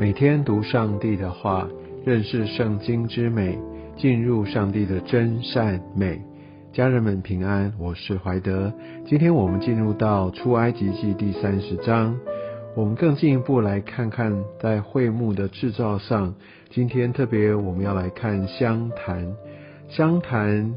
每天读上帝的话，认识圣经之美，进入上帝的真善美。家人们平安，我是怀德。今天我们进入到出埃及记第三十章，我们更进一步来看看在会幕的制造上。今天特别我们要来看香坛，香坛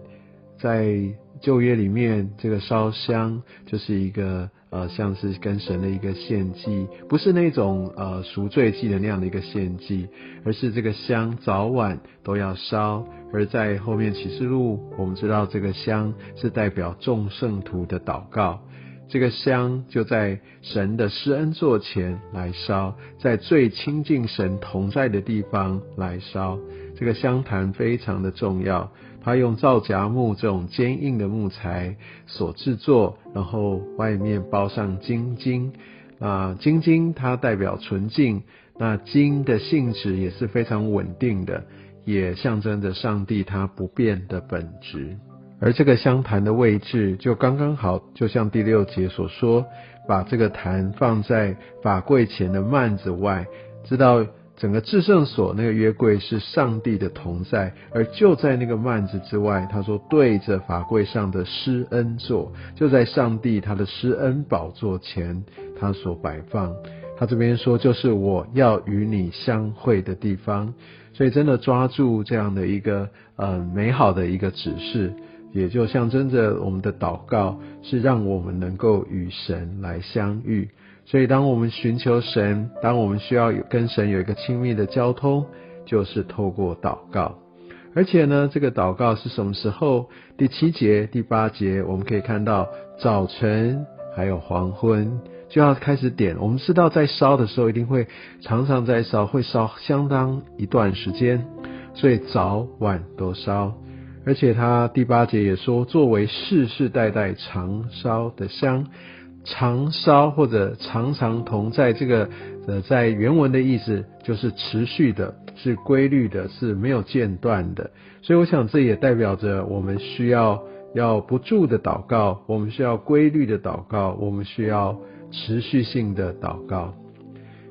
在旧约里面，这个烧香就是一个。呃，像是跟神的一个献祭，不是那种呃赎罪祭的那样的一个献祭，而是这个香早晚都要烧。而在后面启示录，我们知道这个香是代表众圣徒的祷告，这个香就在神的施恩座前来烧，在最亲近神同在的地方来烧。这个香坛非常的重要。它用皂荚木这种坚硬的木材所制作，然后外面包上金金啊，金金它代表纯净，那金的性质也是非常稳定的，也象征着上帝它不变的本质。而这个香坛的位置就刚刚好，就像第六节所说，把这个坛放在法柜前的幔子外，知道。整个至圣所那个约柜是上帝的同在，而就在那个幔子之外，他说对着法柜上的施恩座，就在上帝他的施恩宝座前，他所摆放。他这边说就是我要与你相会的地方，所以真的抓住这样的一个呃美好的一个指示，也就象征着我们的祷告是让我们能够与神来相遇。所以，当我们寻求神，当我们需要有跟神有一个亲密的交通，就是透过祷告。而且呢，这个祷告是什么时候？第七节、第八节，我们可以看到早晨还有黄昏就要开始点。我们知道在烧的时候，一定会常常在烧，会烧相当一段时间，所以早晚都烧。而且他第八节也说，作为世世代代常烧的香。常烧或者常常同在，这个呃，在原文的意思就是持续的，是规律的，是没有间断的。所以我想这也代表着我们需要要不住的祷告，我们需要规律的祷告，我们需要持续性的祷告。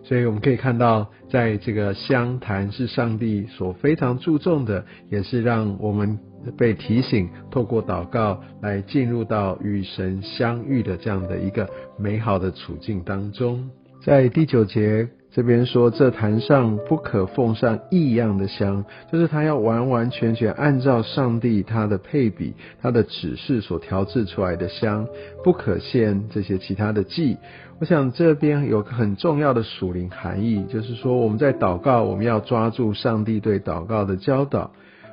所以我们可以看到，在这个香坛是上帝所非常注重的，也是让我们。被提醒，透过祷告来进入到与神相遇的这样的一个美好的处境当中。在第九节这边说，这坛上不可奉上异样的香，就是他要完完全全按照上帝他的配比、他的指示所调制出来的香，不可献这些其他的祭。我想这边有个很重要的属灵含义，就是说我们在祷告，我们要抓住上帝对祷告的教导。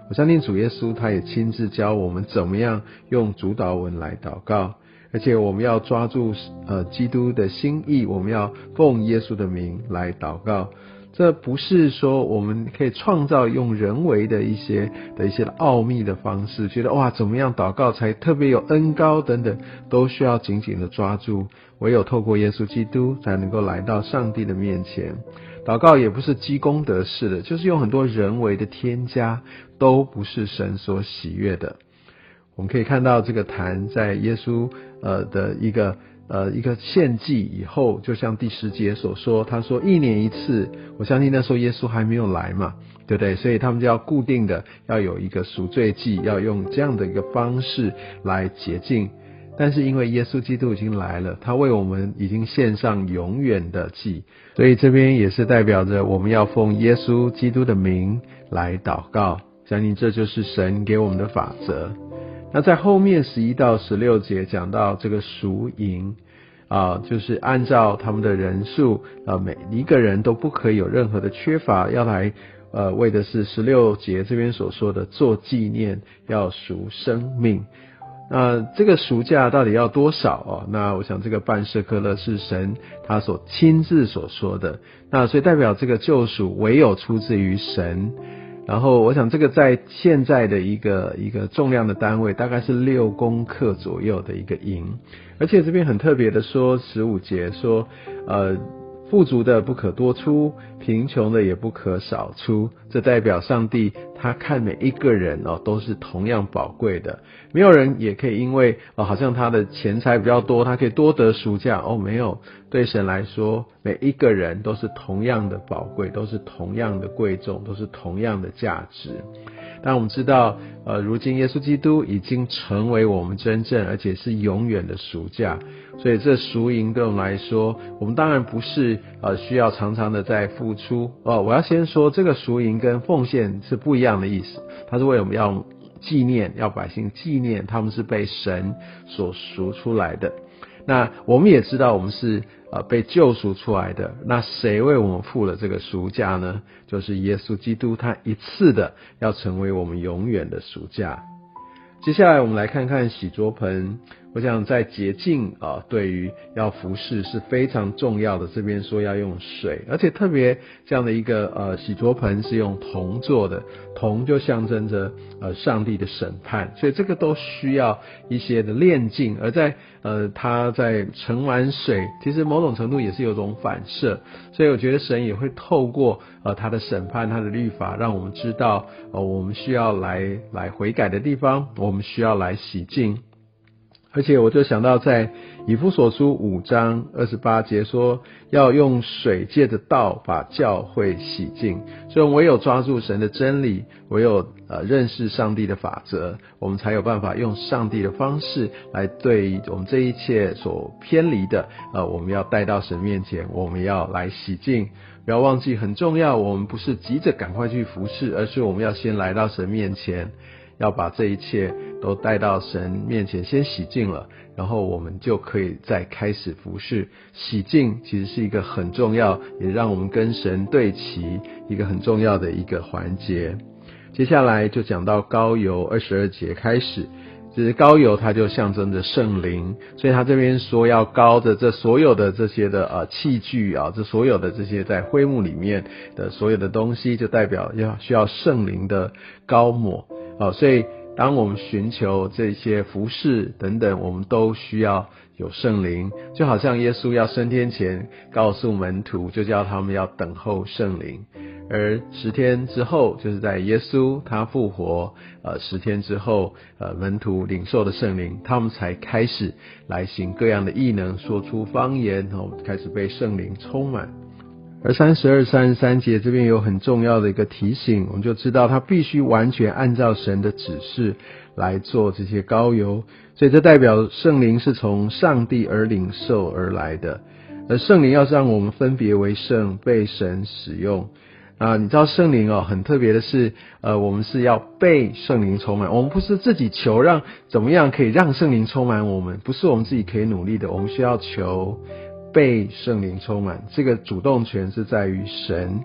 我相信主耶稣他也亲自教我们怎么样用主导文来祷告，而且我们要抓住呃基督的心意，我们要奉耶稣的名来祷告。这不是说我们可以创造用人为的一些的一些奥秘的方式，觉得哇怎么样祷告才特别有恩高等等，都需要紧紧的抓住。唯有透过耶稣基督，才能够来到上帝的面前。祷告也不是积功德式的，就是用很多人为的添加，都不是神所喜悦的。我们可以看到这个坛在耶稣呃的一个呃一个献祭以后，就像第十节所说，他说一年一次。我相信那时候耶稣还没有来嘛，对不对？所以他们就要固定的要有一个赎罪祭，要用这样的一个方式来洁净。但是因为耶稣基督已经来了，他为我们已经献上永远的祭，所以这边也是代表着我们要奉耶稣基督的名来祷告，相信这就是神给我们的法则。那在后面十一到十六节讲到这个赎银啊，就是按照他们的人数啊，每一个人都不可以有任何的缺乏，要来呃为的是十六节这边所说的做纪念，要赎生命。那这个赎价到底要多少哦？那我想这个半舍克勒是神他所亲自所说的，那所以代表这个救赎唯有出自于神。然后我想这个在现在的一个一个重量的单位大概是六公克左右的一个银，而且这边很特别的说十五节说，呃，富足的不可多出，贫穷的也不可少出。这代表上帝他看每一个人哦都是同样宝贵的，没有人也可以因为哦好像他的钱财比较多，他可以多得暑假哦没有。对神来说，每一个人都是同样的宝贵，都是同样的贵重，都是同样的价值。但我们知道，呃，如今耶稣基督已经成为我们真正而且是永远的赎价，所以这赎银对我们来说，我们当然不是呃需要常常的在付出哦。我要先说，这个赎银跟奉献是不一样的意思，它是为我们要纪念，要百姓纪念他们是被神所赎出来的。那我们也知道，我们是。呃，被救赎出来的，那谁为我们付了这个赎价呢？就是耶稣基督，他一次的要成为我们永远的赎价。接下来我们来看看洗桌盆。我想在洁净啊，对于要服侍是非常重要的。这边说要用水，而且特别这样的一个呃洗桌盆是用铜做的，铜就象征着呃上帝的审判，所以这个都需要一些的炼净。而在呃它在盛完水，其实某种程度也是有种反射，所以我觉得神也会透过呃他的审判、他的律法，让我们知道呃我们需要来来悔改的地方，我们需要来洗净。而且我就想到，在以弗所书五章二十八节说，要用水借着道把教会洗净。所以唯有抓住神的真理，唯有呃认识上帝的法则，我们才有办法用上帝的方式来对我们这一切所偏离的，呃，我们要带到神面前，我们要来洗净。不要忘记很重要，我们不是急着赶快去服侍，而是我们要先来到神面前。要把这一切都带到神面前，先洗净了，然后我们就可以再开始服侍。洗净其实是一个很重要，也让我们跟神对齐一个很重要的一个环节。接下来就讲到高油二十二节开始，其实高油它就象征着圣灵，所以他这边说要高的这所有的这些的呃器具啊，这所有的这些在灰幕里面的所有的东西，就代表要需要圣灵的高抹。好，所以当我们寻求这些服饰等等，我们都需要有圣灵，就好像耶稣要升天前告诉门徒，就叫他们要等候圣灵。而十天之后，就是在耶稣他复活，呃，十天之后，呃，门徒领受的圣灵，他们才开始来行各样的异能，说出方言，然后开始被圣灵充满。而三十二、三十三节这边有很重要的一个提醒，我们就知道他必须完全按照神的指示来做这些膏油，所以这代表圣灵是从上帝而领受而来的。而圣灵要是让我们分别为圣，被神使用啊，你知道圣灵哦，很特别的是，呃，我们是要被圣灵充满，我们不是自己求让怎么样可以让圣灵充满我们，不是我们自己可以努力的，我们需要求。被圣灵充满，这个主动权是在于神，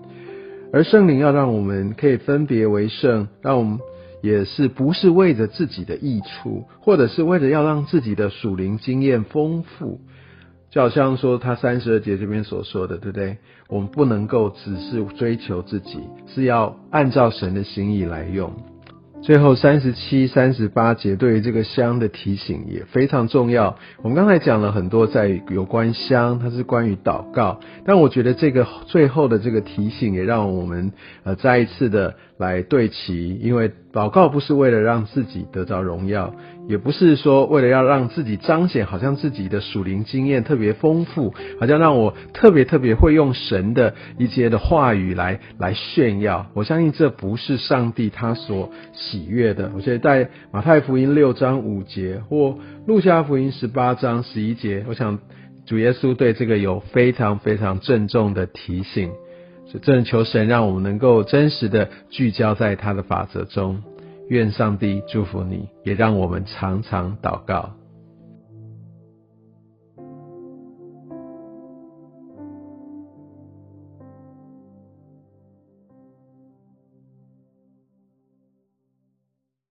而圣灵要让我们可以分别为圣，让我们也是不是为着自己的益处，或者是为了要让自己的属灵经验丰富，就好像说他三十二节这边所说的，对不对？我们不能够只是追求自己，是要按照神的心意来用。最后三十七、三十八节对于这个香的提醒也非常重要。我们刚才讲了很多在有关香，它是关于祷告，但我觉得这个最后的这个提醒也让我们呃再一次的来对齐，因为祷告不是为了让自己得到荣耀。也不是说为了要让自己彰显，好像自己的属灵经验特别丰富，好像让我特别特别会用神的一些的话语来来炫耀。我相信这不是上帝他所喜悦的。我觉得在马太福音六章五节或路加福音十八章十一节，我想主耶稣对这个有非常非常郑重的提醒。所以，真求神让我们能够真实的聚焦在他的法则中。愿上帝祝福你，也让我们常常祷告。